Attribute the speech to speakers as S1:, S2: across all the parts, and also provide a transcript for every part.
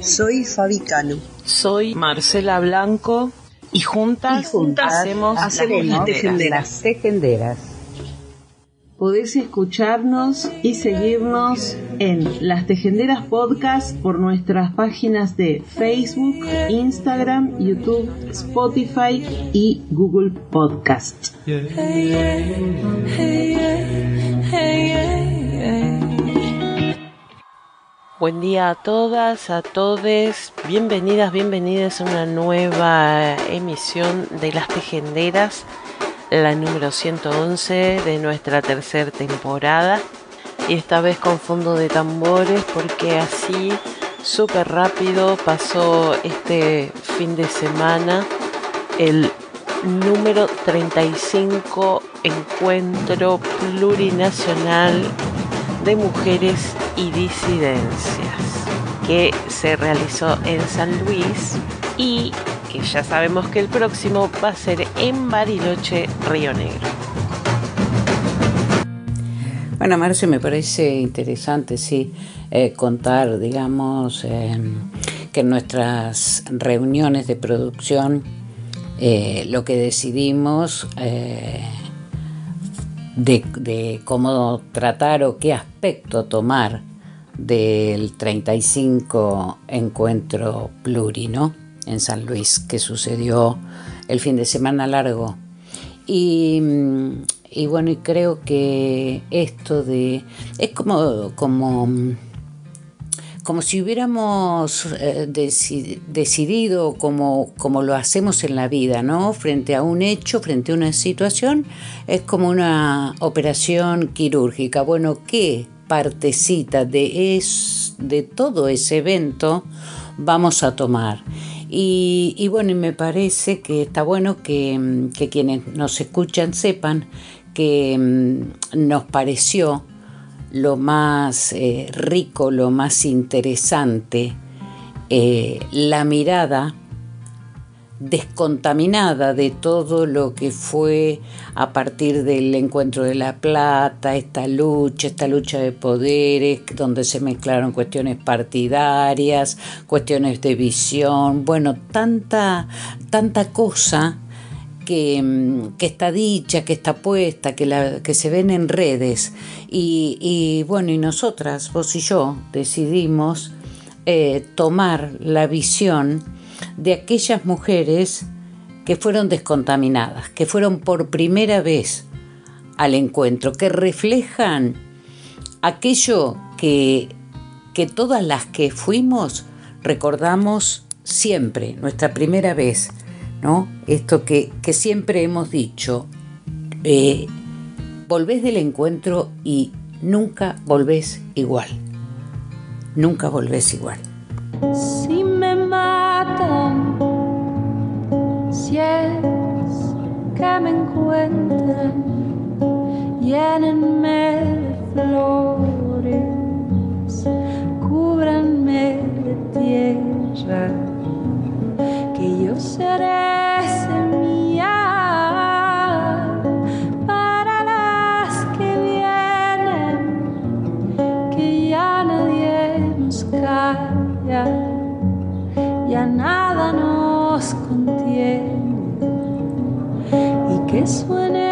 S1: Soy Fabi Cano.
S2: Soy Marcela Blanco y juntas, hacemos,
S3: las tejenderas.
S4: Podés escucharnos y seguirnos en Las Tejenderas Podcast por nuestras páginas de Facebook, Instagram, YouTube, Spotify y Google Podcast.
S2: Buen día a todas, a todos. Bienvenidas, bienvenidas a una nueva emisión de Las Tejenderas, la número 111 de nuestra tercera temporada. Y esta vez con fondo de tambores porque así súper rápido pasó este fin de semana el número 35 encuentro plurinacional de mujeres y disidencias que se realizó en San Luis y que ya sabemos que el próximo va a ser en Bariloche, Río Negro.
S3: Bueno, Marcio, me parece interesante, sí, eh, contar, digamos, em, que en nuestras reuniones de producción eh, lo que decidimos eh, de, cómo tratar o qué aspecto tomar del 35 encuentro plurino en San Luis que sucedió el fin de semana largo. Y, y bueno, y creo que esto de... es como... como como si hubiéramos eh, decidido como, como lo hacemos en la vida, ¿no? Frente a un hecho, frente a una situación, es como una operación quirúrgica. Bueno, ¿qué partecita de, es, de todo ese evento vamos a tomar? Y, bueno, y me parece que está bueno que, que quienes nos escuchan sepan que mm, nos pareció lo más eh, rico, lo más interesante, eh, la mirada descontaminada de todo lo que fue a partir del encuentro de la plata, esta lucha, esta lucha de poderes, donde se mezclaron cuestiones partidarias, cuestiones de visión, bueno, tanta, tanta cosa Mm, que, está dicha, que está puesta, que, la, que se ven en redes. Y, bueno, y nosotras, vos y yo, decidimos eh, tomar la visión de aquellas mujeres que fueron descontaminadas, que fueron por primera vez al encuentro, que reflejan aquello que, que todas las que fuimos recordamos siempre, nuestra primera vez, ¿no? Esto que, siempre hemos dicho, eh, volvés del encuentro y nunca volvés igual. Nunca volvés igual.
S5: Si que me encuentran, llénenme de flores, cúbranme de tierra que yo seré semilla para las que vienen, que ya nadie nos calla, ya nada nos contiene y que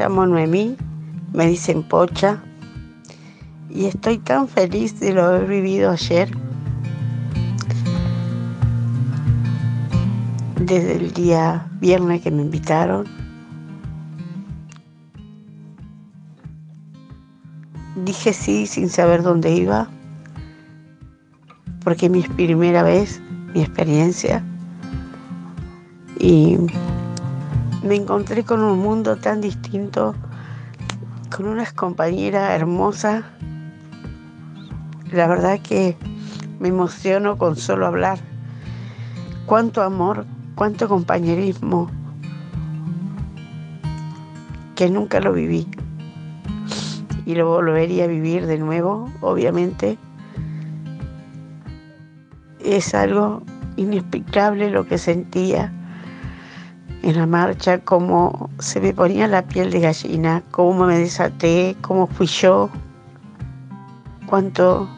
S6: llamo Noemí, me dicen Pocha y estoy tan feliz de lo haber vivido ayer. Desde el día viernes que me invitaron. Dije sí sin saber dónde iba, porque mi primera vez, mi experiencia, y me encontré con un mundo tan distinto, con unas compañeras hermosas. La verdad que me emociono con solo hablar. Cuánto amor, cuánto compañerismo, que nunca lo viví. Y lo volvería a vivir de nuevo, obviamente. Es algo inexplicable lo que sentía en la marcha, cómo se me ponía la piel de gallina, cómo me desaté, cómo fui yo, cuánto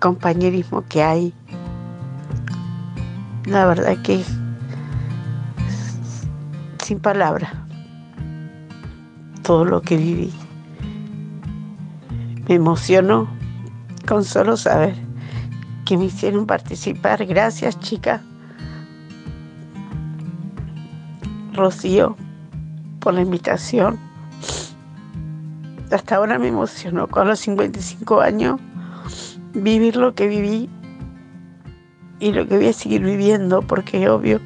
S6: compañerismo que hay. La verdad que sin palabras todo lo que viví. Me emocionó con solo saber que me hicieron participar. Gracias, chicas. Rocío, por la invitación. Hasta ahora me emocionó con los 55 años vivir lo que viví y lo que voy a seguir viviendo, porque es obvio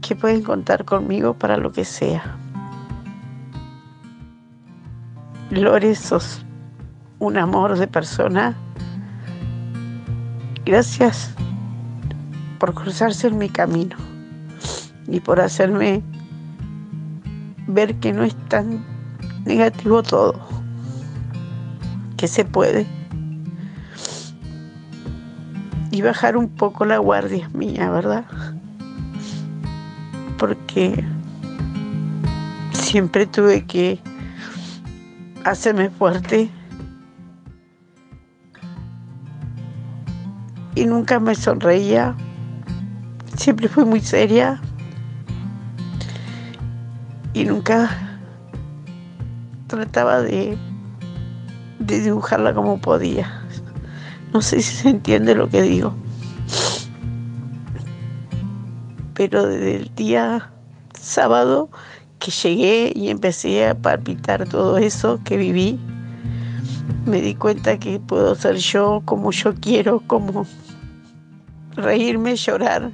S6: que pueden contar conmigo para lo que sea. Lore, sos un amor de persona. Gracias por cruzarse en mi camino y por hacerme ver que no es tan negativo todo, que se puede. Y bajar un poco la guardia mía, ¿verdad? Porque siempre tuve que hacerme fuerte y nunca me sonreía. Siempre fui muy seria y nunca trataba de, dibujarla como podía. No sé si se entiende lo que digo. Pero desde el día sábado que llegué y empecé a palpitar todo eso que viví, me di cuenta que puedo ser yo como yo quiero, como reírme, llorar,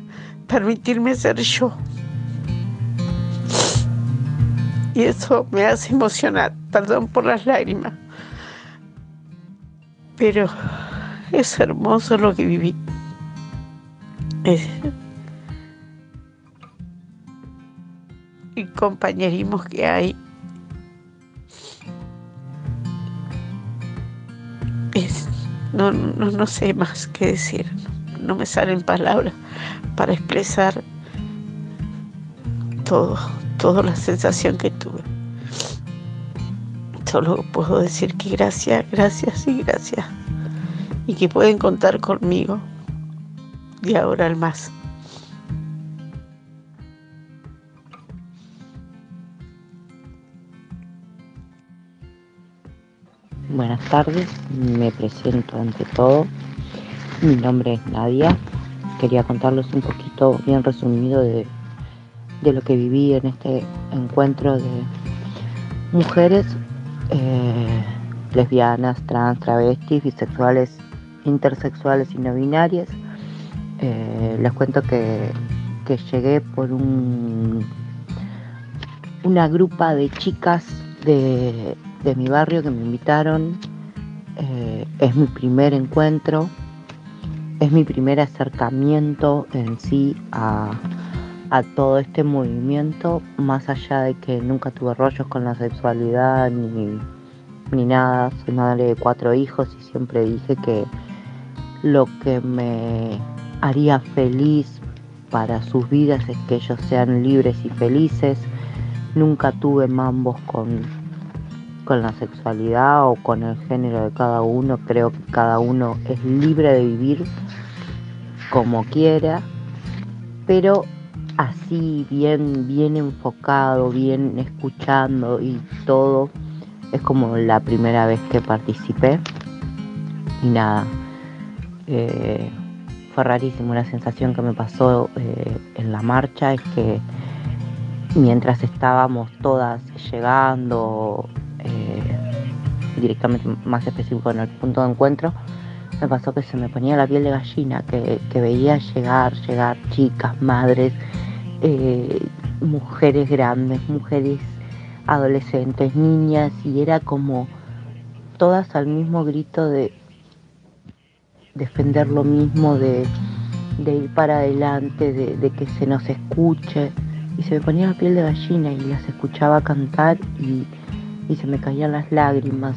S6: permitirme ser yo y eso me hace emocionar. Perdón por las lágrimas. Pero es hermoso lo que viví. y compañerismos que hay. no, no, no sé más qué decir. No me salen palabras para expresar todo, toda la sensación que tuve. Solo puedo decir que gracias, gracias y gracias. Y que pueden contar conmigo de ahora al más.
S7: Buenas tardes, me presento ante todo. Mi nombre es Nadia. Quería contarles un poquito bien resumido de de lo que viví en este encuentro de mujeres eh, lesbianas, trans, travestis, bisexuales, intersexuales y no binarias. Eh, les cuento que, llegué por un, una grupa de chicas de, mi barrio que me invitaron. Eh, es mi primer encuentro, es mi primer acercamiento en sí a, a todo este movimiento, más allá de que nunca tuve rollos con la sexualidad ni, ni nada, soy madre de cuatro hijos y siempre dije que lo que me haría feliz para sus vidas es que ellos sean libres y felices. Nunca tuve mambos con, con la sexualidad o con el género de cada uno. Creo que cada uno es libre de vivir como quiera pero así bien, bien enfocado, bien escuchando y todo, es como la primera vez que participé y nada. Eh, fue rarísimo la sensación que me pasó eh, en la marcha es que mientras estábamos todas llegando eh, directamente más específico en el punto de encuentro me pasó que se me ponía la piel de gallina que, veía llegar llegar chicas madres mujeres grandes mujeres adolescentes niñas y era como todas al mismo grito de defender lo mismo, de, ir para adelante, de, que se nos escuche. Y se me ponía la piel de gallina y las escuchaba cantar y, se me caían las lágrimas.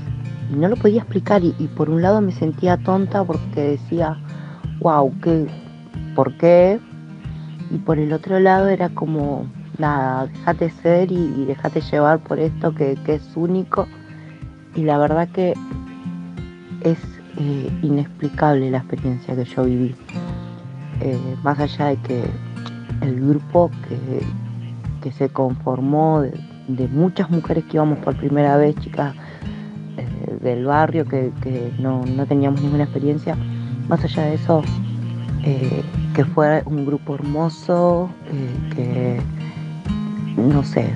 S7: Y no lo podía explicar y, por un lado me sentía tonta porque decía, wow, ¿qué, ¿por qué? Y por el otro lado era como, nada, déjate ser y, déjate llevar por esto que, que es único. Y la verdad que es eh, inexplicable la experiencia que yo viví. Eh, más allá de que el grupo que, se conformó de, muchas mujeres que íbamos por primera vez, chicas eh, del barrio que, no, teníamos ninguna experiencia, más allá de eso, que fue un grupo hermoso, que no sé,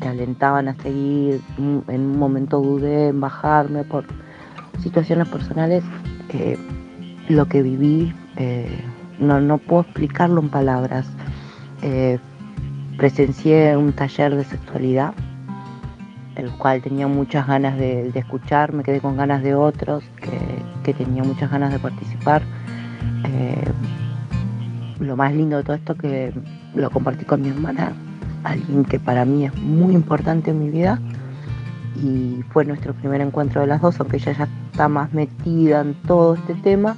S7: te alentaban a seguir, en un momento dudé en bajarme por situaciones personales, eh, lo que viví, eh, no, no, puedo explicarlo en palabras. Eh, presencié un taller de sexualidad, el cual tenía muchas ganas de, escuchar, me quedé con ganas de otros, que, que tenía muchas ganas de participar. Lo más lindo de todo esto que lo compartí con mi hermana, alguien que para mí es muy importante en mi vida y fue nuestro primer encuentro de las dos, aunque ella ya está más metida en todo este tema,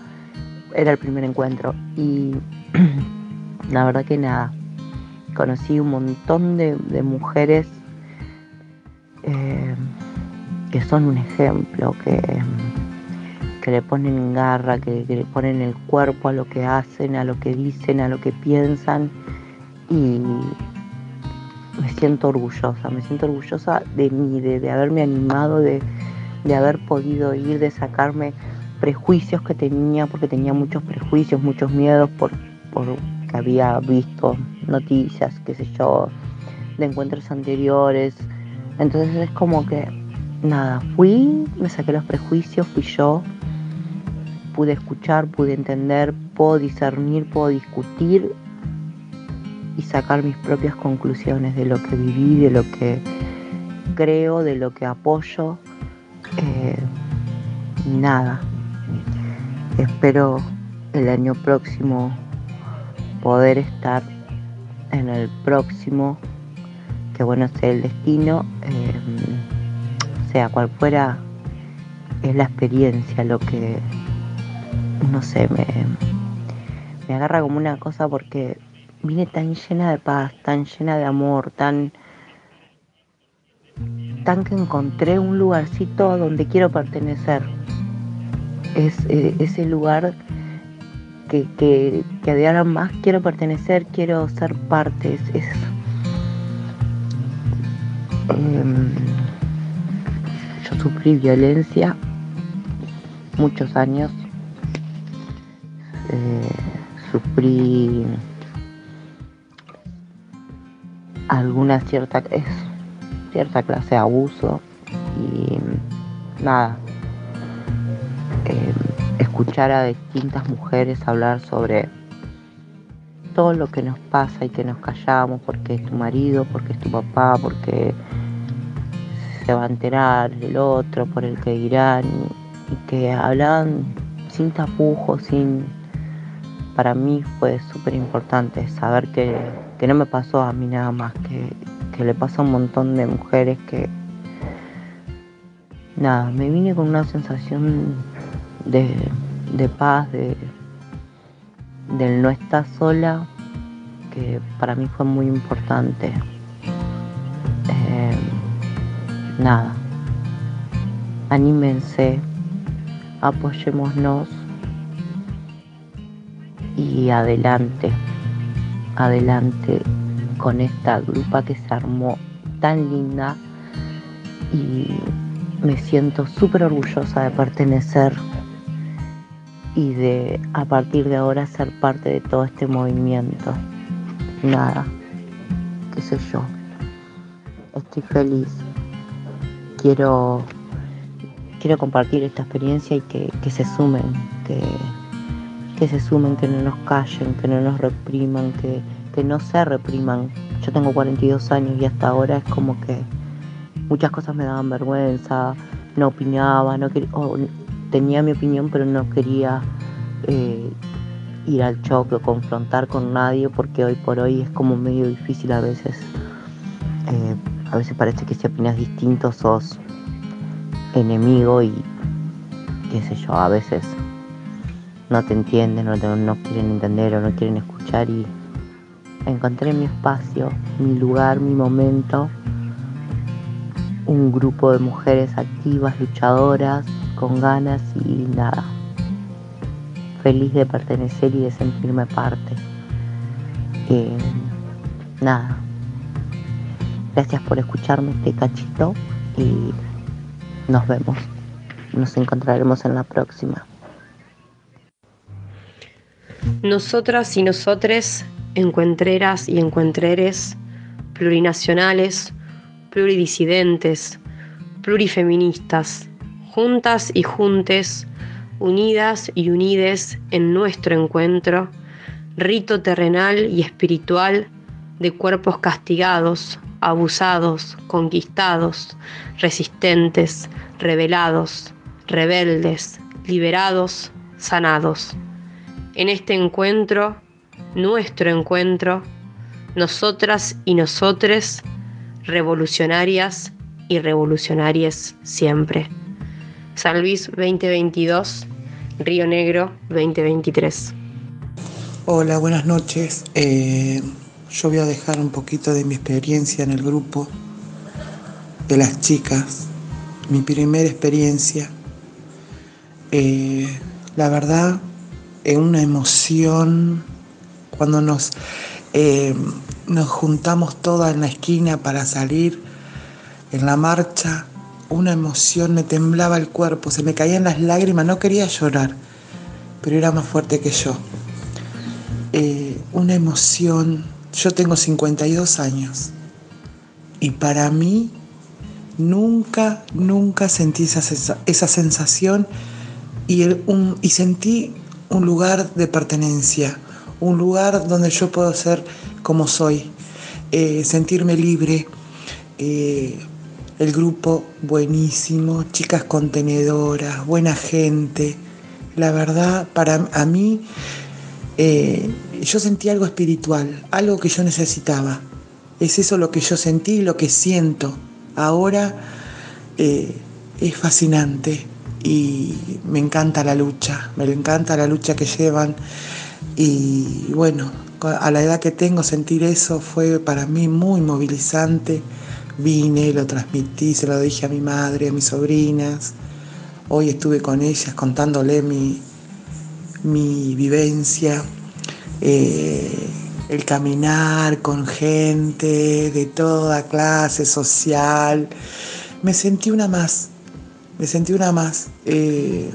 S7: era el primer encuentro. Y la verdad que nada, conocí un montón de, mujeres eh, que son un ejemplo, que, que le ponen garra, que, le ponen el cuerpo a lo que hacen, a lo que dicen, a lo que piensan. Y me siento orgullosa, me siento orgullosa de mí, de, haberme animado, de, haber podido ir, de sacarme prejuicios que tenía, porque tenía muchos prejuicios, muchos miedos por, por que había visto noticias, qué sé yo, de encuentros anteriores. Entonces es como que, nada, fui, me saqué los prejuicios, fui yo, pude escuchar, pude entender, puedo discernir, puedo discutir y sacar mis propias conclusiones de lo que viví, de lo que creo, de lo que apoyo. Eh, nada. Espero el año próximo poder estar en el próximo, que bueno sea el destino, eh, sea cual fuera, es la experiencia lo que, no sé, me, me agarra como una cosa porque vine tan llena de paz, tan llena de amor, tan, tan que encontré un lugarcito donde quiero pertenecer. Es eh, ese lugar que, que, que, de más quiero pertenecer, quiero ser parte. Es, em, yo sufrí violencia muchos años. Eh, sufrí alguna cierta, es, cierta clase de abuso y nada, eh, escuchar a distintas mujeres hablar sobre todo lo que nos pasa y que nos callamos porque es tu marido, porque es tu papá, porque se va a enterar el otro, por el que dirán y, y que hablan sin tapujos, sin... Para mí fue súper importante saber que que no me pasó a mí nada más, que, le pasa a un montón de mujeres que nada, me vine con una sensación de, paz, de del no estar sola, que para mí fue muy importante. Eh, nada, anímense, apoyémonos y adelante adelante con esta grupa que se armó tan linda y me siento súper orgullosa de pertenecer y de a partir de ahora ser parte de todo este movimiento. Nada, qué sé yo. Estoy feliz. Quiero, quiero compartir esta experiencia y que, se sumen, que, que se sumen, que no nos callen, que no nos repriman, que, que no se repriman. Yo tengo 42 años y hasta ahora es como que muchas cosas me daban vergüenza, no opinaba, no quería, tenía mi opinión pero no quería eh, ir al choque o confrontar con nadie porque hoy por hoy es como medio difícil a veces. Eh, a veces parece que si opinas distinto sos enemigo y qué sé yo, a veces no te entienden, no, no quieren entender o no quieren escuchar y encontré mi espacio, mi lugar, mi momento un grupo de mujeres activas, luchadoras, con ganas y nada. Feliz de pertenecer y de sentirme parte. Eh, nada. Gracias por escucharme este cachito y nos vemos. Nos encontraremos en la próxima.
S8: Nosotras y nosotres, encuentreras y encuentreres, plurinacionales, pluridisidentes, plurifeministas, juntas y juntes, unidas y unides en nuestro encuentro, rito terrenal y espiritual de cuerpos castigados, abusados, conquistados, resistentes, rebelados, rebeldes, liberados, sanados. En este encuentro, nuestro encuentro, nosotras y nosotres, revolucionarias y revolucionarias siempre. San Luis 2022, Río Negro 2023.
S9: Hola, buenas noches. Eh, yo voy a dejar un poquito de mi experiencia en el grupo de las chicas, mi primera experiencia. Eh, la verdad, es una emoción cuando nos eh, nos juntamos todas en la esquina para salir en la marcha. Una emoción, me temblaba el cuerpo, se me caían las lágrimas, no quería llorar, pero era más fuerte que yo. Eh, una emoción, yo tengo 52 años y para mí nunca, nunca sentí esa, esa sensación y, y sentí un lugar de pertenencia, un lugar donde yo puedo ser como soy, eh, sentirme libre. Eh, el grupo buenísimo, chicas contenedoras, buena gente. La verdad, para a mí, eh, yo sentí algo espiritual, algo que yo necesitaba. Es eso lo que yo sentí, lo que siento. Ahora es fascinante y me encanta la lucha, me encanta la lucha que llevan y bueno, a la edad que tengo sentir eso fue para mí muy movilizante. Vine, lo transmití, se lo dije a mi madre, a mis sobrinas. Hoy estuve con ellas contándole mi, mi vivencia, eh, el caminar con gente de toda clase social. Me sentí una más, me sentí una más. Eh,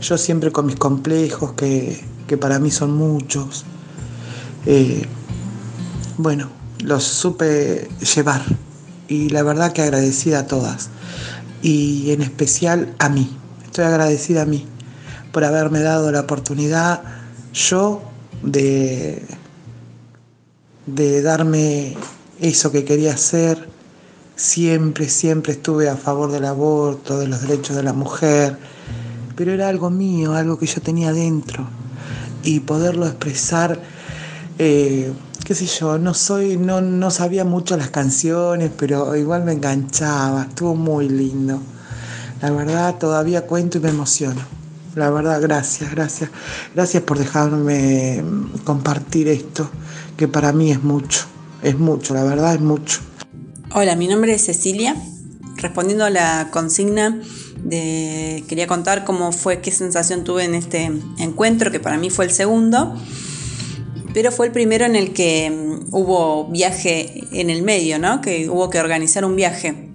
S9: yo siempre con mis complejos, que, que para mí son muchos, eh, bueno, los supe llevar y la verdad que agradecida a todas y en especial a mí. Estoy agradecida a mí por haberme dado la oportunidad yo de, de darme eso que quería hacer. Siempre, siempre estuve a favor del aborto, de los derechos de la mujer, pero era algo mío, algo que yo tenía dentro y poderlo expresar eh, qué sé yo, no soy, no, no sabía mucho las canciones, pero igual me enganchaba, estuvo muy lindo. La verdad, todavía cuento y me emociono. La verdad, gracias, gracias. Gracias por dejarme compartir esto, que para mí es mucho, es mucho, la verdad es mucho.
S10: Hola, mi nombre es Cecilia. Respondiendo a la consigna quería contar cómo fue, qué sensación tuve en este encuentro, que para mí fue el segundo pero fue el primero en el que mm, hubo viaje en el medio, ¿no? Que hubo que organizar un viaje.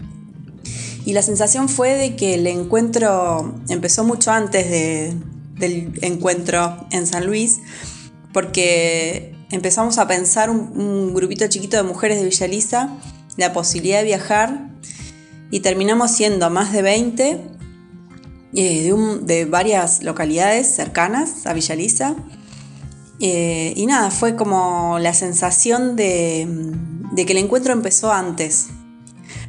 S10: Y la sensación fue de que el encuentro empezó mucho antes del encuentro en San Luis, porque empezamos a pensar un, grupito chiquito de mujeres de Villa Lisa la posibilidad de viajar y terminamos siendo más de 20 eh, de, varias localidades cercanas a Villa Lisa. Eh, y nada, fue como la sensación de, que el encuentro empezó antes,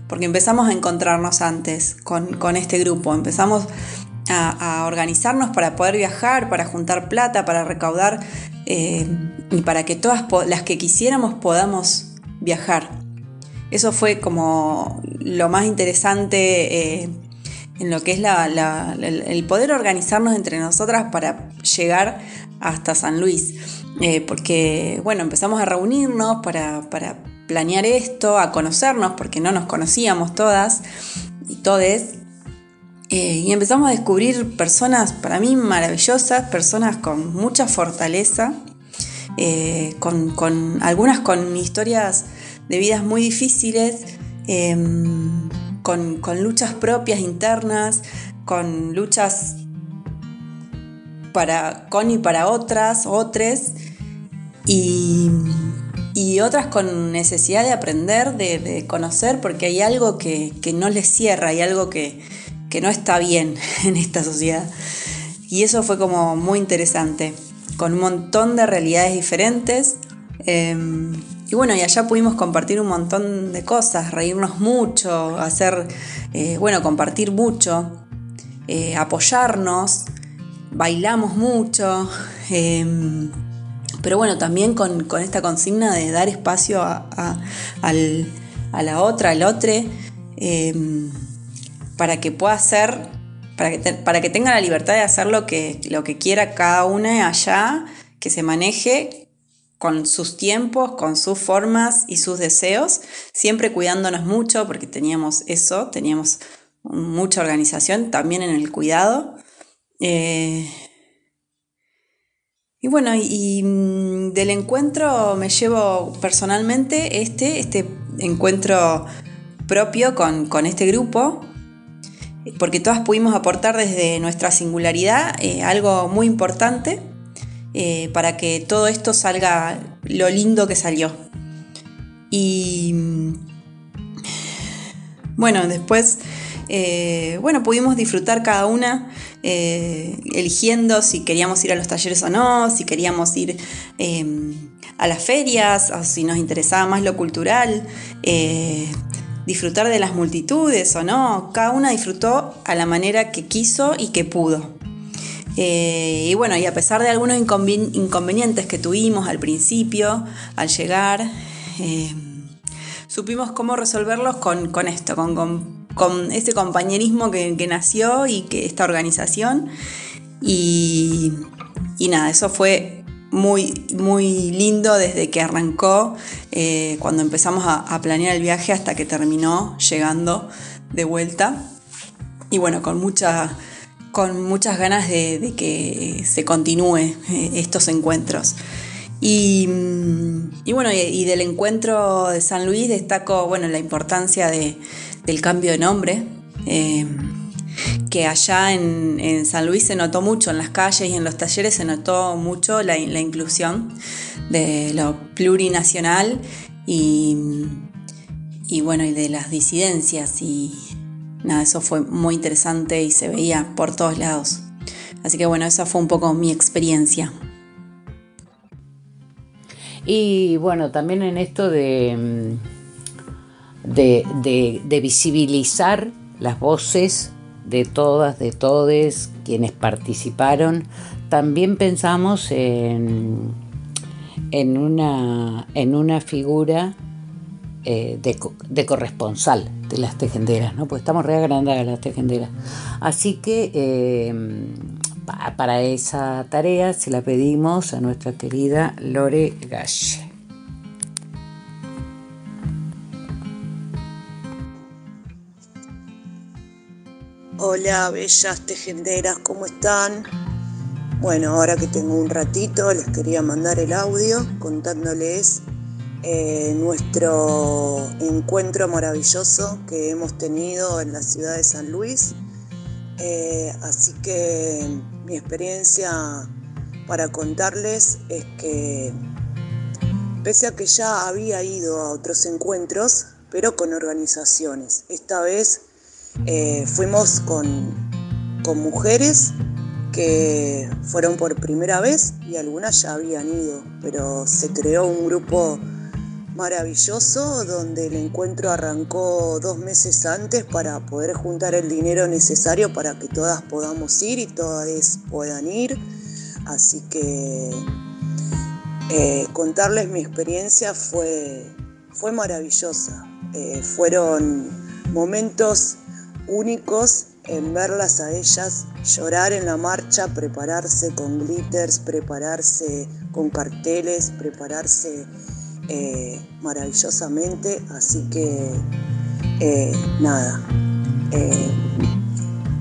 S10: porque empezamos a encontrarnos antes con, este grupo, empezamos a, organizarnos para poder viajar, para juntar plata, para recaudar eh, y para que todas las que quisiéramos podamos viajar. Eso fue como lo más interesante eh, en lo que es el poder organizarnos entre nosotras para llegar hasta San Luis. Eh, porque, bueno, empezamos a reunirnos para, planear esto, a conocernos, porque no nos conocíamos todas y todes. Eh, y empezamos a descubrir personas para mí maravillosas, personas con mucha fortaleza, con, algunas con historias de vidas muy difíciles, em, con, luchas propias internas, con luchas para, con y para otras, otras, y, otras con necesidad de aprender, de, conocer, porque hay algo que, no les cierra, hay algo que, no está bien en esta sociedad. Y eso fue como muy interesante, con un montón de realidades diferentes. Em, y bueno, y allá pudimos compartir un montón de cosas, reírnos mucho, hacer, eh, bueno, compartir mucho, eh, apoyarnos, bailamos mucho, em, pero bueno, también con, esta consigna de dar espacio a, la otra, al otro, em, para que pueda hacer, para que, para que tenga la libertad de hacer lo que, lo que quiera cada una allá, que se maneje con sus tiempos, con sus formas y sus deseos, siempre cuidándonos mucho porque teníamos eso, teníamos mucha organización también en el cuidado. Eh, y bueno, y, mm, del encuentro me llevo personalmente este, este encuentro propio con, este grupo, porque todas pudimos aportar desde nuestra singularidad eh, algo muy importante eh, para que todo esto salga lo lindo que salió. Y bueno, después, eh, bueno, pudimos disfrutar cada una eh, eligiendo si queríamos ir a los talleres o no, si queríamos ir a las ferias, o si nos interesaba más lo cultural, disfrutar de las multitudes o no. Cada una disfrutó a la manera que quiso y que pudo. Eh, y bueno, y a pesar de algunos inconvenientes que tuvimos al principio, al llegar, eh, supimos cómo resolverlos con, esto, con, este compañerismo que, nació y que esta organización. Y, nada, eso fue muy, muy lindo desde que arrancó, eh, cuando empezamos a planear el viaje hasta que terminó llegando de vuelta. Y bueno, con mucha con muchas ganas de, que se continúe eh, estos encuentros. Y, mm, bueno, y, del encuentro de San Luis destaco bueno, la importancia del cambio de nombre, eh, que allá en, San Luis se notó mucho, en las calles y en los talleres se notó mucho la, inclusión de lo plurinacional y, y bueno, y de las disidencias y, nada, eso fue muy interesante y se veía por todos lados. Así que bueno, esa fue un poco mi experiencia.
S3: Y bueno, también en esto de, mm, de, visibilizar las voces de todas, de todes, quienes participaron, también pensamos en, en, una, en una figura eh, de, corresponsal de las tejenderas, ¿no? Pues estamos reagrandadas las tejenderas. Así que eh, para esa tarea se la pedimos a nuestra querida Lore Galle.
S11: Hola, bellas tejenderas, ¿cómo están? Bueno, ahora que tengo un ratito, les quería mandar el audio contándoles eh, nuestro encuentro maravilloso que hemos tenido en la ciudad de San Luis. Eh, así que mi experiencia para contarles es que pese a que ya había ido a otros encuentros, pero con organizaciones, esta vez eh, fuimos con, con mujeres que fueron por primera vez y algunas ya habían ido, pero se creó un grupo maravilloso donde el encuentro arrancó dos meses antes para poder juntar el dinero necesario para que todas podamos ir y todas puedan ir. Así que eh, contarles mi experiencia fue, fue maravillosa. Eh, fueron momentos únicos en verlas a ellas llorar en la marcha, prepararse con glitters, prepararse con carteles, prepararse eh, maravillosamente. Así que eh, nada, eh,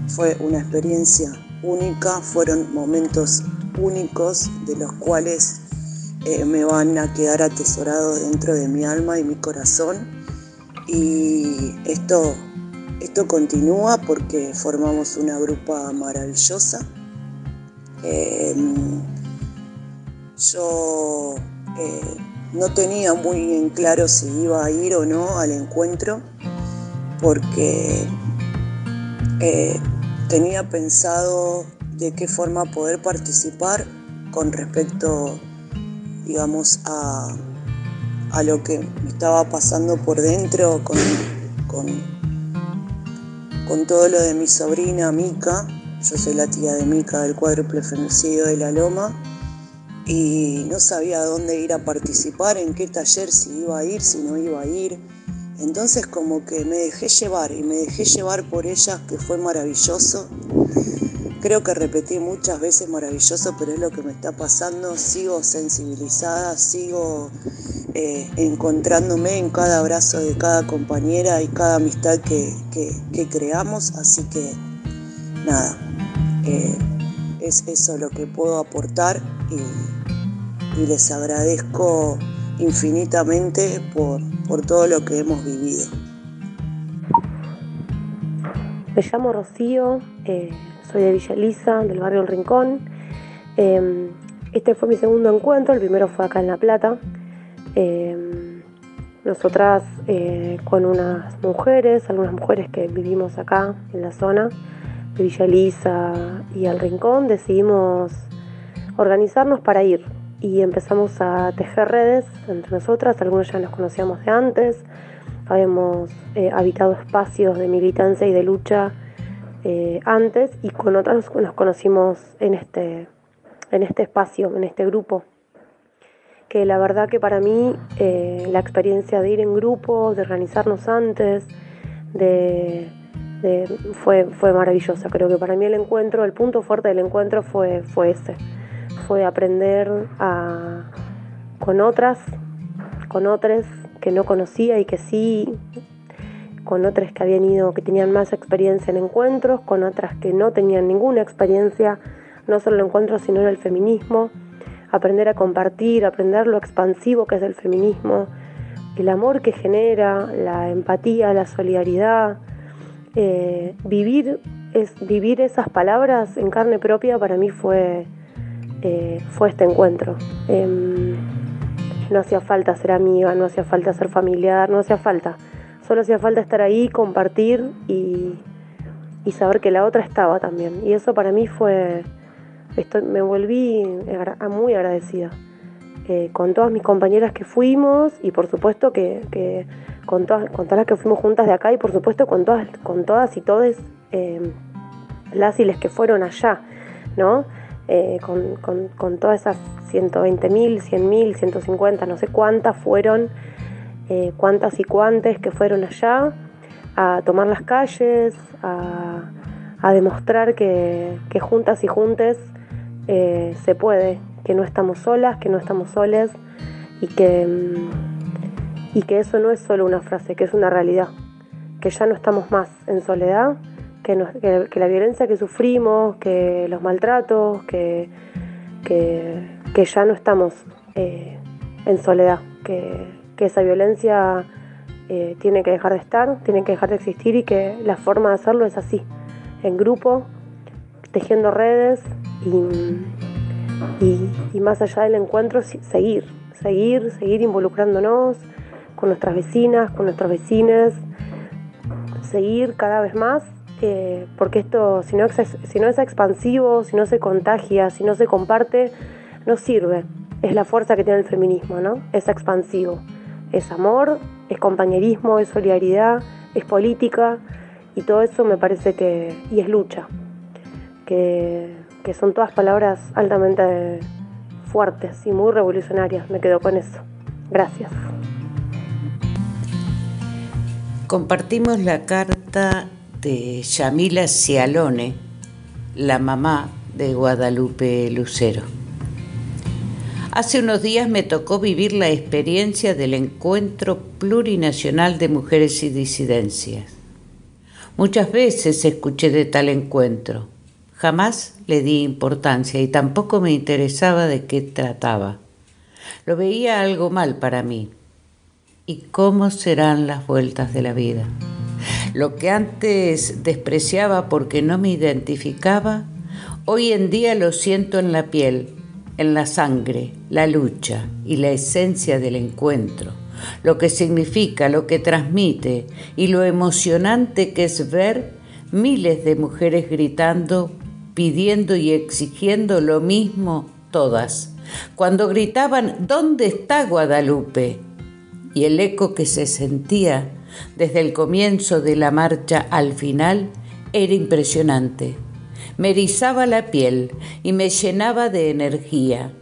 S11: fue una experiencia única, fueron momentos únicos de los cuales me van a quedar atesorados dentro de mi alma y mi corazón. Y esto esto continúa porque formamos una grupa maravillosa. Yo no tenía muy en claro si iba a ir o no al encuentro porque eh, tenía pensado de qué forma poder participar con respecto, digamos, a, lo que estaba pasando por dentro con con todo lo de mi sobrina Mica. Yo soy la tía de Mica del cuádruple femicidio de la Loma y no sabía dónde ir a participar, en qué taller, si iba a ir, si no iba a ir. Entonces como que me dejé llevar y me dejé llevar por ellas, que fue maravilloso. Creo que repetí muchas veces maravilloso, pero es lo que me está pasando. Sigo sensibilizada, sigo eh, encontrándome en cada abrazo de cada compañera y cada amistad que, creamos. Así que nada, eh, es eso lo que puedo aportar y, les agradezco infinitamente por, todo lo que hemos vivido.
S12: Me llamo Rocío, eh, soy de Villa Elisa, del barrio El Rincón. este fue mi segundo encuentro, el primero fue acá en La Plata. Em, nosotras eh, con unas mujeres, algunas mujeres que vivimos acá en la zona Villa Elisa y al Rincón, decidimos organizarnos para ir. Y empezamos a tejer redes entre nosotras, algunos ya nos conocíamos de antes, habíamos eh, habitado espacios de militancia y de lucha eh, antes y con otras nos conocimos en este, en este espacio, en este grupo. Que la verdad que para mí eh, la experiencia de ir en grupo, de organizarnos antes, de, fue, fue maravillosa. Creo que para mí el encuentro, el punto fuerte del encuentro fue, fue ese, fue aprender a, con otras, con otras que no conocía y que sí, con otras que habían ido, que tenían más experiencia en encuentros, con otras que no tenían ninguna experiencia, no solo en encuentros, sino en el feminismo aprender a compartir, aprender lo expansivo que es el feminismo, el amor que genera, la empatía, la solidaridad. Eh, vivir, es, vivir esas palabras en carne propia para mí fue, eh, fue este encuentro. Em, no hacía falta ser amiga, no hacía falta ser familiar, no hacía falta. Solo hacía falta estar ahí, compartir y, y saber que la otra estaba también. Y eso para mí fue, me volví muy agradecida eh, con todas mis compañeras que fuimos y por supuesto que, con, todas, con todas las que fuimos juntas de acá y por supuesto con todas, con todas y todes em, las y les que fueron allá, ¿no? Eh, con, todas esas 120 mil, 100 mil, 150, no sé cuántas fueron, eh, cuántas y cuántas que fueron allá a tomar las calles, a, demostrar que, que juntas y juntes eh, se puede, que no estamos solas, que no estamos soles y que, mm, y que eso no es solo una frase, que es una realidad, que ya no estamos más en soledad, que, la violencia que sufrimos, que los maltratos, que, que, ya no estamos eh, en soledad, que, esa violencia eh, tiene que dejar de estar, tiene que dejar de existir y que la forma de hacerlo es así, en grupo, tejiendo redes y, y más allá del encuentro seguir, seguir, seguir involucrándonos con nuestras vecinas, con nuestros vecinos, seguir cada vez más, eh, porque esto, si no, es, si no es expansivo, si no se contagia, si no se comparte, no sirve. Es la fuerza que tiene el feminismo, ¿no? Es expansivo. Es amor, es compañerismo, es solidaridad, es política y todo eso me parece que. y es lucha. Que, que son todas palabras altamente fuertes y muy revolucionarias. Me quedo con eso. Gracias.
S3: Compartimos la carta de Yamila Cialone, la mamá de Guadalupe Lucero. Hace unos días me tocó vivir la experiencia del encuentro plurinacional de mujeres y disidencias. Muchas veces escuché de tal encuentro. Jamás le di importancia y tampoco me interesaba de qué trataba. Lo veía algo mal para mí y cómo serán las vueltas de la vida. Lo que antes despreciaba porque no me identificaba, hoy en día lo siento en la piel, en la sangre, la lucha y la esencia del encuentro, lo que significa, lo que transmite y lo emocionante que es ver miles de mujeres gritando, pidiendo y exigiendo lo mismo todas. Cuando gritaban, ¿dónde está Guadalupe? Y el eco que se sentía desde el comienzo de la marcha al final era impresionante. Me erizaba la piel y me llenaba de energía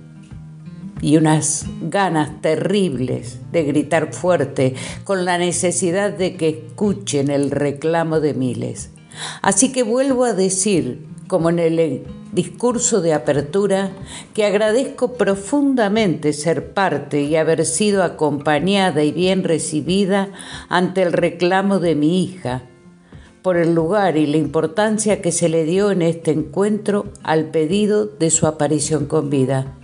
S3: y unas ganas terribles de gritar fuerte con la necesidad de que escuchen el reclamo de miles. Así que vuelvo a decir, como en el discurso de apertura que agradezco profundamente ser parte y haber sido acompañada y bien recibida ante el reclamo de mi hija, por el lugar y la importancia que se le dio en este encuentro al pedido de su aparición con vida.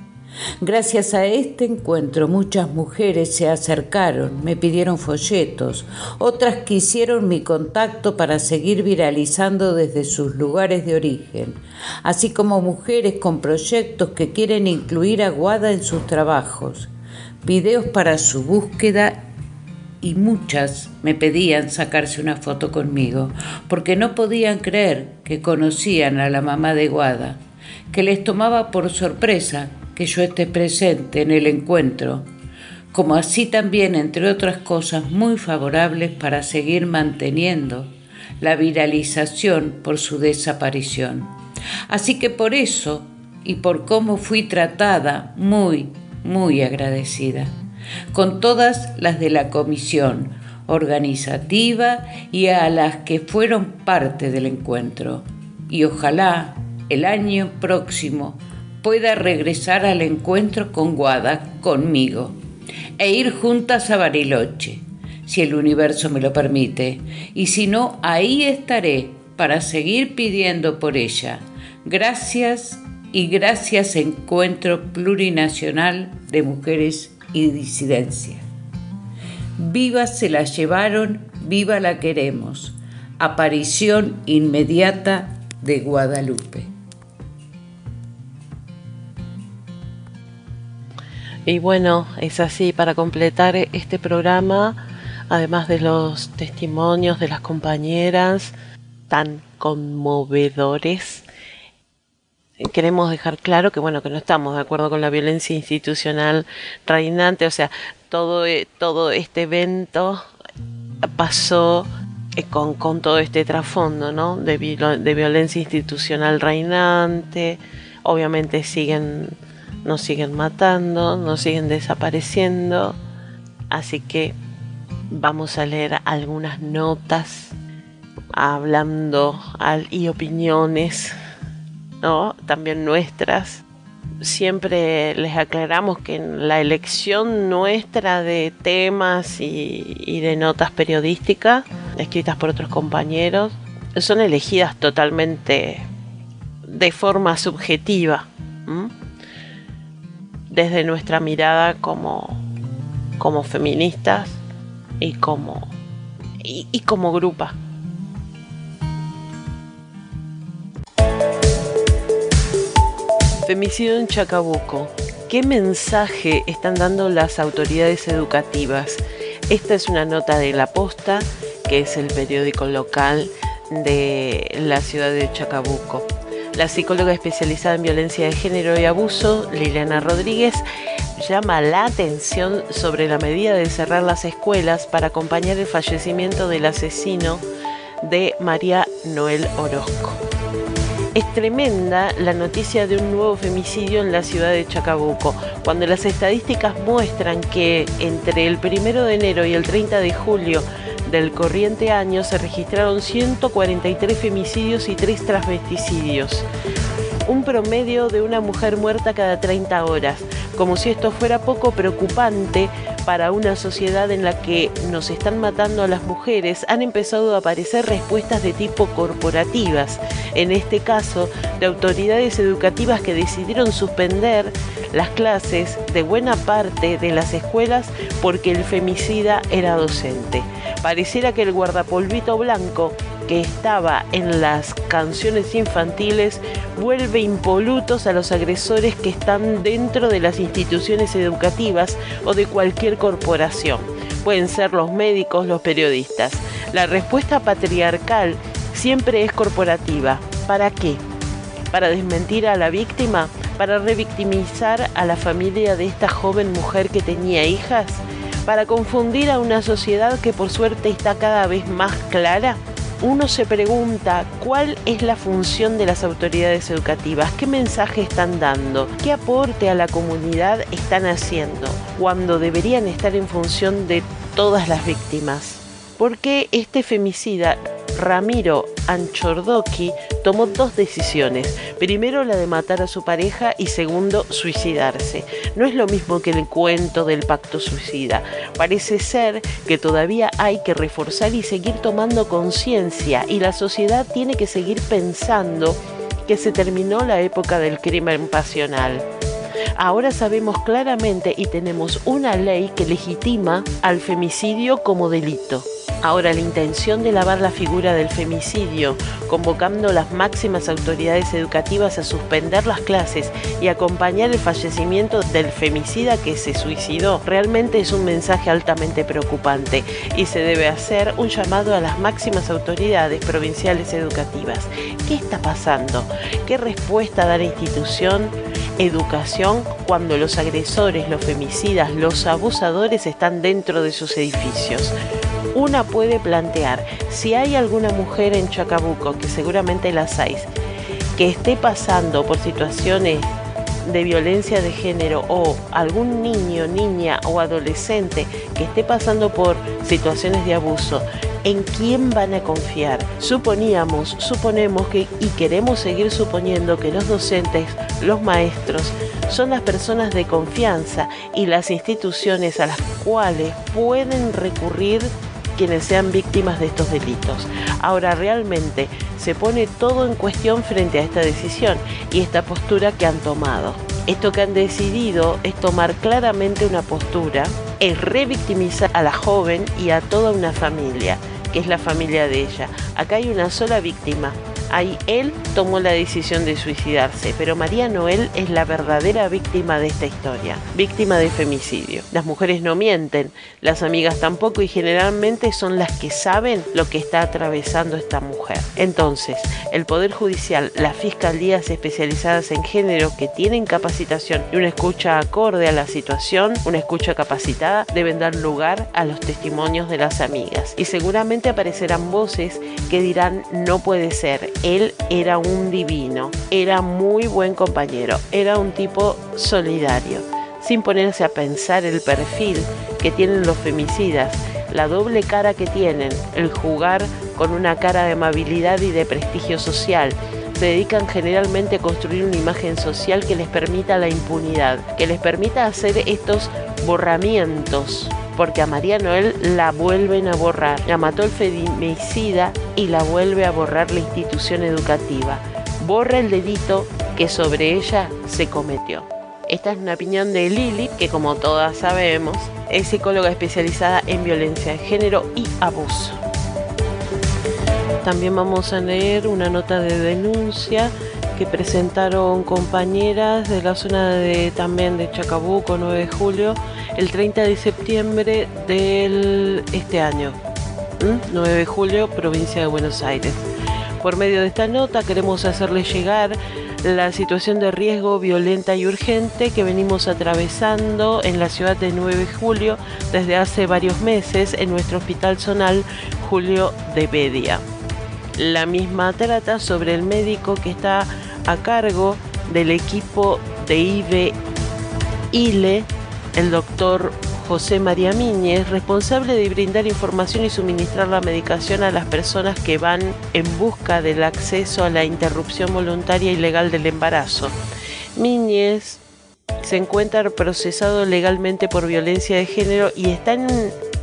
S3: Gracias a este encuentro muchas mujeres se acercaron, me pidieron folletos, otras quisieron mi contacto para seguir viralizando desde sus lugares de origen, así como mujeres con proyectos que quieren incluir a Guada en sus trabajos, videos para su búsqueda y muchas me pedían sacarse una foto conmigo, porque no podían creer que conocían a la mamá de Guada, que les tomaba por sorpresa que yo esté presente en el encuentro, como así también, entre otras cosas, muy favorables para seguir manteniendo la viralización por su desaparición. Así que por eso y por cómo fui tratada, muy, muy agradecida, con todas las de la comisión organizativa y a las que fueron parte del encuentro. Y ojalá el año próximo pueda regresar al encuentro con Guada conmigo e ir juntas a Bariloche, si el universo me lo permite, y si no, ahí estaré para seguir pidiendo por ella. Gracias y gracias Encuentro Plurinacional de Mujeres y Disidencia. Viva se la llevaron, viva la queremos. Aparición inmediata de Guadalupe.
S2: Y bueno, es así, para completar este programa, además de los testimonios de las compañeras tan conmovedores, queremos dejar claro que bueno, que no estamos de acuerdo con la violencia institucional reinante, o sea, todo, e, todo este evento pasó eh, con, con todo este trasfondo, ¿no? De, de violencia institucional reinante, obviamente siguen nos siguen matando, nos siguen desapareciendo. Así que vamos a leer algunas notas hablando y opiniones, ¿no? También nuestras. Siempre les aclaramos que en la elección nuestra de temas y, y de notas periodísticas escritas por otros compañeros son elegidas totalmente de forma subjetiva, desde nuestra mirada como, como feministas y como, y, como grupa. Femicidio en Chacabuco. ¿Qué mensaje están dando las autoridades educativas? Esta es una nota de La Posta, que es el periódico local de la ciudad de Chacabuco. La psicóloga especializada en violencia de género y abuso, Liliana Rodríguez, llama la atención sobre la medida de cerrar las escuelas para acompañar el fallecimiento del asesino de María Noel Orozco. Es tremenda la noticia de un nuevo femicidio en la ciudad de Chacabuco, cuando las estadísticas muestran que entre el 1 de enero y el 30 de julio del corriente año se registraron 143 femicidios y 3 transvesticidios, un promedio de una mujer muerta cada 30 horas, como si esto fuera poco preocupante para una sociedad en la que nos están matando a las mujeres, han empezado a aparecer respuestas de tipo corporativas, en este caso de autoridades educativas que decidieron suspender las clases de buena parte de las escuelas porque el femicida era docente. Pareciera que el guardapolvito blanco que estaba en las canciones infantiles vuelve impolutos a los agresores que están dentro de las instituciones educativas o de cualquier corporación. Pueden ser los médicos, los periodistas. La respuesta patriarcal siempre es corporativa. ¿Para qué? ¿Para desmentir a la víctima? ¿Para revictimizar a la familia de esta joven mujer que tenía hijas? para confundir a una sociedad que por suerte está cada vez más clara? Uno se pregunta cuál es la función de las autoridades educativas, qué mensaje están dando, qué aporte a la comunidad están haciendo, cuando deberían estar en función de todas las víctimas. ¿Por qué este femicida Ramiro Anchordoki tomó dos decisiones. Primero la de matar a su pareja y segundo suicidarse. No es lo mismo que el cuento del pacto suicida. Parece ser que todavía hay que reforzar y seguir tomando conciencia y la sociedad tiene que seguir pensando que se terminó la época del crimen pasional. Ahora sabemos claramente y tenemos una ley que legitima al femicidio como delito. Ahora, la intención de lavar la figura del femicidio, convocando las máximas autoridades educativas a suspender las clases y acompañar el fallecimiento del femicida que se suicidó, realmente es un mensaje altamente preocupante y se debe hacer un llamado a las máximas autoridades provinciales educativas. ¿Qué está pasando? ¿Qué respuesta da la institución? educación cuando los agresores, los femicidas, los abusadores están dentro de sus edificios una puede plantear, si hay alguna mujer en Chacabuco, que seguramente las hay, que esté pasando por situaciones de violencia de género o algún niño, niña o adolescente que esté pasando por situaciones de abuso, ¿en quién van a confiar? Suponíamos, suponemos que y queremos seguir suponiendo que los docentes, los maestros, son las personas de confianza y las instituciones a las cuales pueden recurrir quienes sean víctimas de estos delitos. Ahora realmente se pone todo en cuestión frente a esta decisión y esta postura que han tomado. Esto que han decidido es tomar claramente una postura, es revictimizar a la joven y a toda una familia, que es la familia de ella. Acá hay una sola víctima, Ahí él tomó la decisión de suicidarse, pero María Noel es la verdadera víctima de esta historia, víctima de femicidio. Las mujeres no mienten, las amigas tampoco y generalmente son las que saben lo que está atravesando esta mujer. Entonces, el Poder Judicial, las fiscalías especializadas en género que tienen capacitación y una escucha acorde a la situación, una escucha capacitada, deben dar lugar a los testimonios de las amigas. Y seguramente aparecerán voces que dirán no puede ser, él era un divino, era muy buen compañero, era un tipo solidario, sin ponerse a pensar el perfil que tienen los femicidas, la doble cara que tienen, el jugar con una cara de amabilidad y de prestigio social. Se dedican generalmente a construir una imagen social que les permita la impunidad, que les permita hacer estos borramientos porque a María Noel la vuelven a borrar. La mató el femicida y la vuelve a borrar la institución educativa. Borra el delito que sobre ella se cometió. Esta es una opinión de Lili, que como todas sabemos, es psicóloga especializada en violencia de género y abuso. También vamos a leer una nota de denuncia que presentaron compañeras de la zona de también de Chacabuco, 9 de julio, el 30 de septiembre de este año. 9 de julio, provincia de Buenos Aires. Por medio de esta nota queremos hacerles llegar la situación de riesgo violenta y urgente que venimos atravesando en la ciudad de 9 de julio desde hace varios meses en nuestro hospital zonal Julio de Bedia. La misma trata sobre el médico que está a cargo del equipo de IBE ILE, el doctor José María Miñez, responsable de brindar información y suministrar la medicación a las personas que van en busca del acceso a la interrupción voluntaria y legal del embarazo. Miñez se encuentra procesado legalmente por violencia de género y está en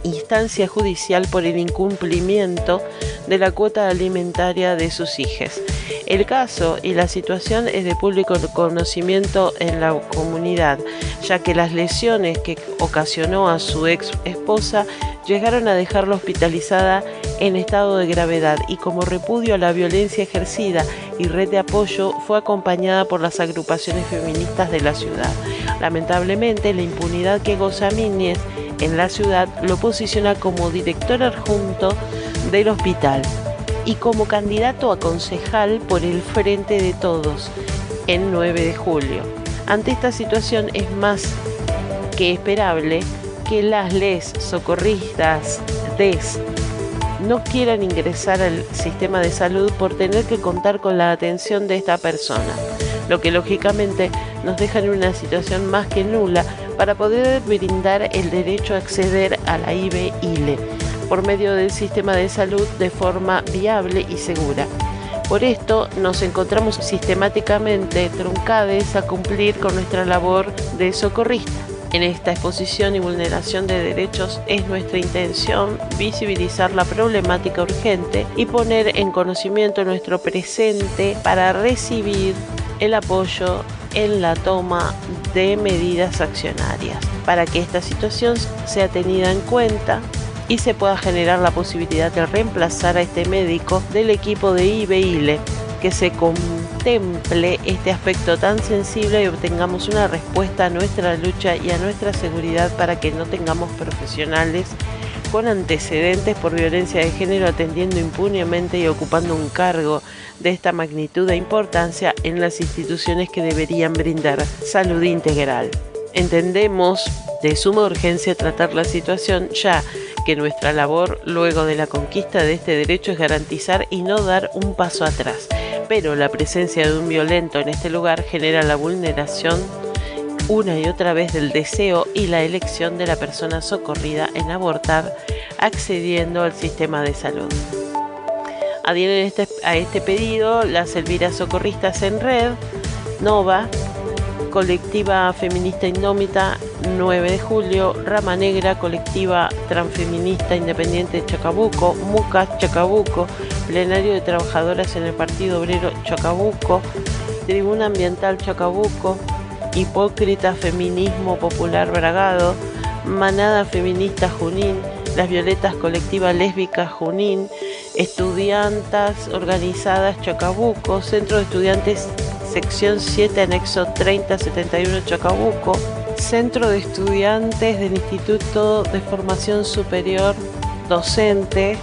S2: instancia judicial por el incumplimiento de la cuota alimentaria de sus hijas. El caso y la situación es de público conocimiento en la comunidad, ya que las lesiones que ocasionó a su ex esposa llegaron a dejarla hospitalizada en estado de gravedad y como repudio a la violencia ejercida y red de apoyo fue acompañada por las agrupaciones feministas de la ciudad. Lamentablemente, la impunidad que goza Míñez en la ciudad lo posiciona como director adjunto del hospital y como candidato a concejal por el Frente de Todos en 9 de julio. Ante esta situación es más que esperable que las les socorristas DES no quieran ingresar al sistema de salud por tener que contar con la atención de esta persona, lo que lógicamente nos deja en una situación más que nula para poder brindar el derecho a acceder a la IBE-ILE por medio del sistema de salud de forma viable y segura. Por esto nos encontramos sistemáticamente truncades a cumplir con nuestra labor de socorrista. En esta exposición y vulneración de derechos es nuestra intención visibilizar la problemática urgente y poner en conocimiento nuestro presente para recibir el apoyo en la toma de medidas accionarias para que esta situación sea tenida en cuenta y se pueda generar la posibilidad de reemplazar a este médico del equipo de IBILE, que se contemple este aspecto tan sensible y obtengamos una respuesta a nuestra lucha y a nuestra seguridad para que no tengamos profesionales con antecedentes por violencia de género atendiendo impunemente y ocupando un cargo de esta magnitud e importancia en las instituciones que deberían brindar salud integral. Entendemos de suma urgencia tratar la situación ya que nuestra labor luego de la conquista de este derecho es garantizar y no dar un paso atrás. Pero la presencia de un violento en este lugar genera la vulneración una y otra vez del deseo y la elección de la persona socorrida en abortar accediendo al sistema de salud. Adhieren este, a este pedido las Elviras Socorristas en Red, Nova, Colectiva Feminista Indómita 9 de julio, Rama Negra, Colectiva Transfeminista Independiente Chacabuco, MUCAS Chacabuco, Plenario de Trabajadoras en el Partido Obrero Chacabuco, Tribuna Ambiental Chacabuco, Hipócrita Feminismo Popular Bragado, Manada Feminista Junín, Las Violetas Colectiva Lésbica Junín, Estudiantas Organizadas Chacabuco, Centro de Estudiantes sección 7, anexo 3071 Chacabuco, Centro de Estudiantes del Instituto de Formación Superior Docente,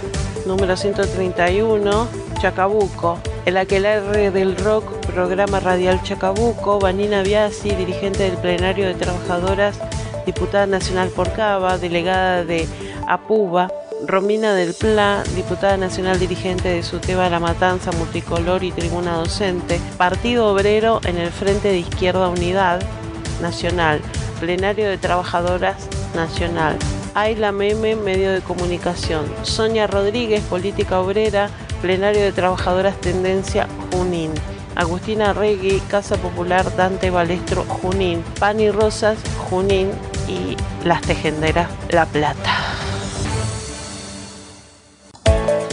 S2: número 131, Chacabuco. El aquelarre del rock, programa radial Chacabuco, Vanina Biasi, dirigente del plenario de trabajadoras, diputada nacional por Cava, delegada de APUBA, Romina del Pla, diputada nacional dirigente de SUTEBA La Matanza, Multicolor y Tribuna Docente, Partido Obrero en el Frente de Izquierda Unidad Nacional, Plenario de Trabajadoras Nacional, Ayla Meme, Medio de Comunicación, Sonia Rodríguez, Política Obrera, Plenario de Trabajadoras Tendencia Junín. Agustina Regui, Casa Popular Dante Balestro Junín, Pan y Rosas Junín, y las tejenderas La Plata.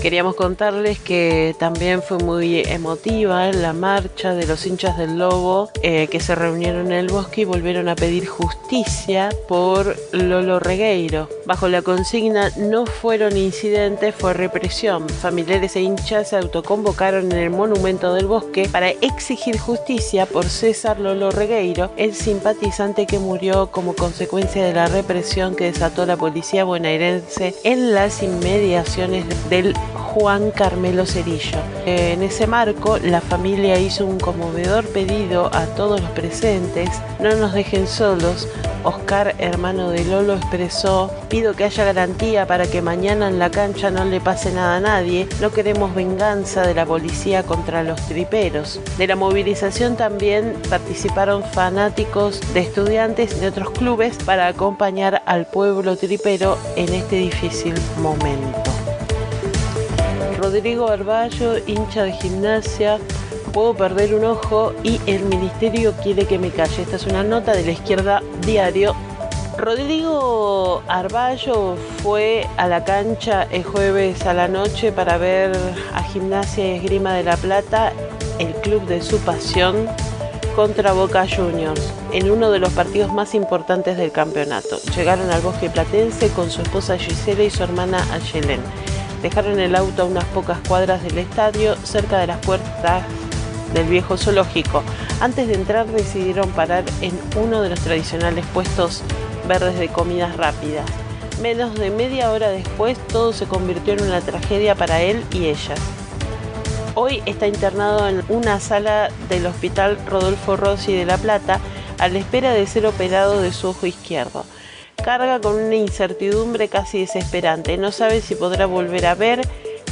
S2: Queríamos contarles que también fue muy emotiva la marcha de los hinchas del Lobo eh, que se reunieron en el bosque y volvieron a pedir justicia por Lolo Regueiro. Bajo la consigna no fueron incidentes, fue represión. Familiares e hinchas se autoconvocaron en el monumento del bosque para exigir justicia por César Lolo Regueiro, el simpatizante que murió como consecuencia de la represión que desató la policía bonaerense en las inmediaciones del Juan Carmelo Cerillo. En ese marco, la familia hizo un conmovedor pedido a todos los presentes, no nos dejen solos. Oscar, hermano de Lolo, expresó, pido que haya garantía para que mañana en la cancha no le pase nada a nadie, no queremos venganza de la policía contra los triperos. De la movilización también participaron fanáticos de estudiantes de otros clubes para acompañar al pueblo tripero en este difícil momento. Rodrigo Arballo, hincha de gimnasia, puedo perder un ojo y el ministerio quiere que me calle. Esta es una nota de la izquierda diario. Rodrigo Arballo fue a la cancha el jueves a la noche para ver a Gimnasia y Esgrima de la Plata, el club de su pasión, contra Boca Juniors, en uno de los partidos más importantes del campeonato. Llegaron al bosque platense con su esposa Gisela y su hermana Ayelen. Dejaron el auto a unas pocas cuadras del estadio, cerca de las puertas del viejo zoológico. Antes de entrar decidieron parar en uno de los tradicionales puestos verdes de comidas rápidas. Menos de media hora después todo se convirtió en una tragedia para él y ella. Hoy está internado en una sala del Hospital Rodolfo Rossi de La Plata a la espera de ser operado de su ojo izquierdo carga con una incertidumbre casi desesperante. No sabe si podrá volver a ver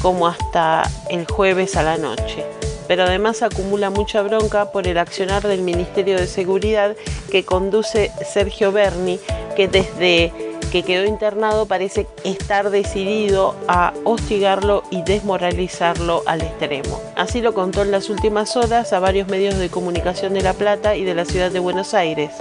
S2: como hasta el jueves a la noche. Pero además acumula mucha bronca por el accionar del Ministerio de Seguridad que conduce Sergio Berni, que desde que quedó internado parece estar decidido a hostigarlo y desmoralizarlo al extremo. Así lo contó en las últimas horas a varios medios de comunicación de La Plata y de la ciudad de Buenos Aires.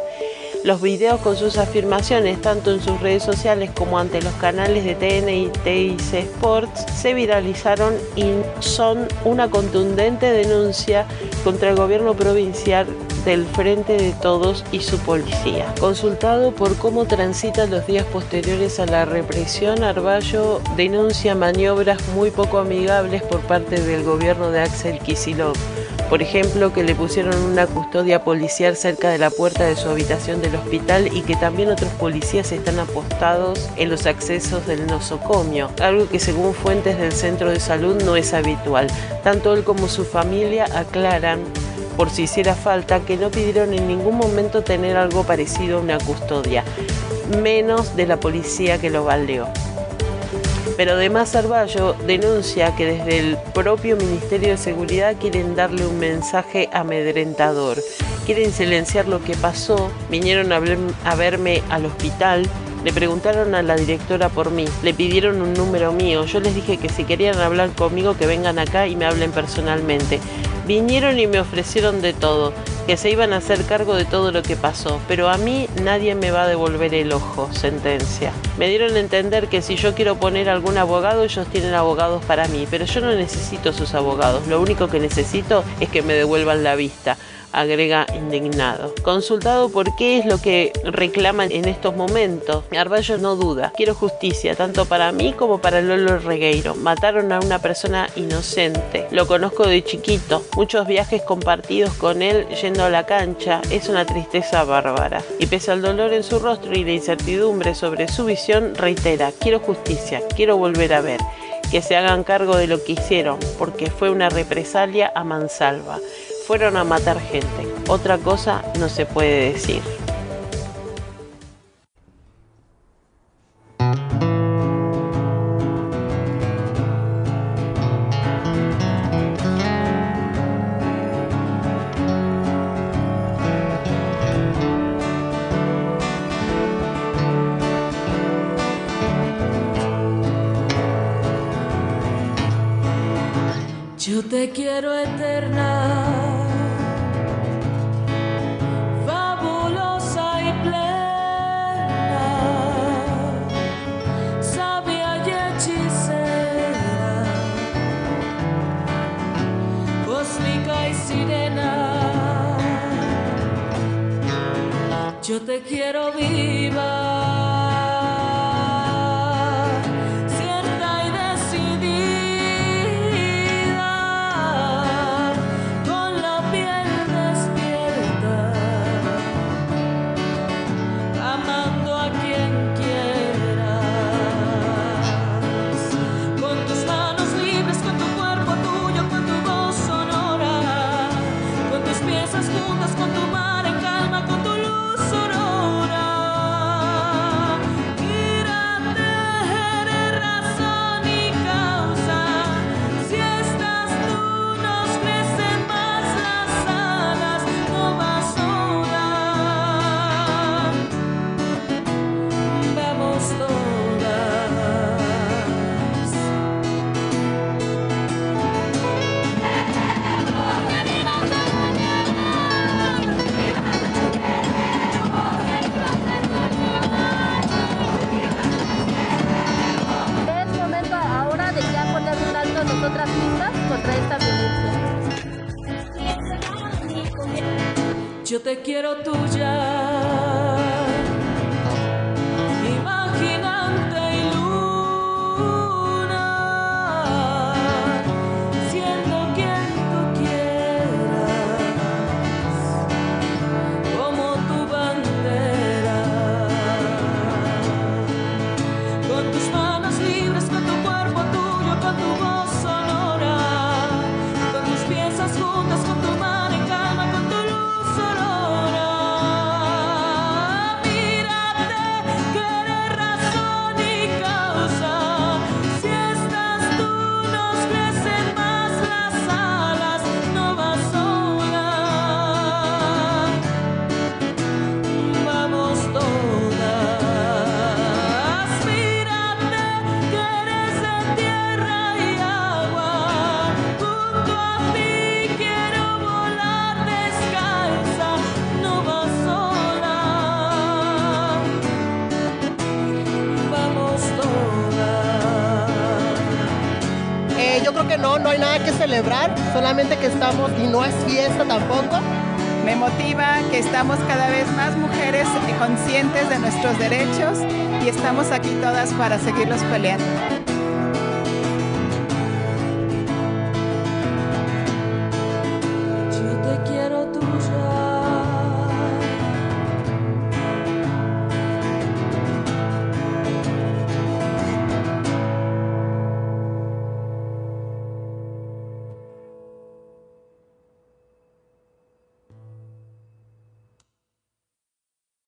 S2: Los videos con sus afirmaciones, tanto en sus redes sociales como ante los canales de TN y TIC Sports, se viralizaron y son una contundente denuncia contra el gobierno provincial del Frente de Todos y su policía. Consultado por cómo transitan los días posteriores a la represión, Arballo denuncia maniobras muy poco amigables por parte del gobierno de Axel Kisilov por ejemplo, que le pusieron una custodia policial cerca de la puerta de su habitación del hospital y que también otros policías están apostados en los accesos del nosocomio, algo que según fuentes del centro de salud no es habitual. Tanto él como su familia aclaran por si hiciera falta, que no pidieron en ningún momento tener algo parecido a una custodia, menos de la policía que lo baldeó. Pero además Arballo denuncia que desde el propio Ministerio de Seguridad quieren darle un mensaje amedrentador. Quieren silenciar lo que pasó, vinieron a, a verme al hospital, le preguntaron a la directora por mí, le pidieron un número mío, yo les dije que si querían hablar conmigo que vengan acá y me hablen personalmente. Vinieron y me ofrecieron de todo, que se iban a hacer cargo de todo lo que pasó, pero a mí nadie me va a devolver el ojo, sentencia. Me dieron a entender que si yo quiero poner algún abogado, ellos tienen abogados para mí, pero yo no necesito sus abogados, lo único que necesito es que me devuelvan la vista agrega indignado. Consultado por qué es lo que reclaman en estos momentos, Arballo no duda. Quiero justicia, tanto para mí como para Lolo Regueiro. Mataron a una persona inocente. Lo conozco de chiquito. Muchos viajes compartidos con él yendo a la cancha. Es una tristeza bárbara. Y pese al dolor en su rostro y la incertidumbre sobre su visión, reitera, quiero justicia, quiero volver a ver que se hagan cargo de lo que hicieron, porque fue una represalia a mansalva fueron a matar gente. Otra cosa no se puede decir.
S13: Te quiero eterna, fabulosa y plena, sabia hechicera, cósmica y sirena. Yo te quiero
S5: viva. Yo te quiero tuya. y no es fiesta tampoco.
S14: Me motiva que estamos cada vez más mujeres conscientes de nuestros derechos y estamos aquí todas para seguirlos peleando.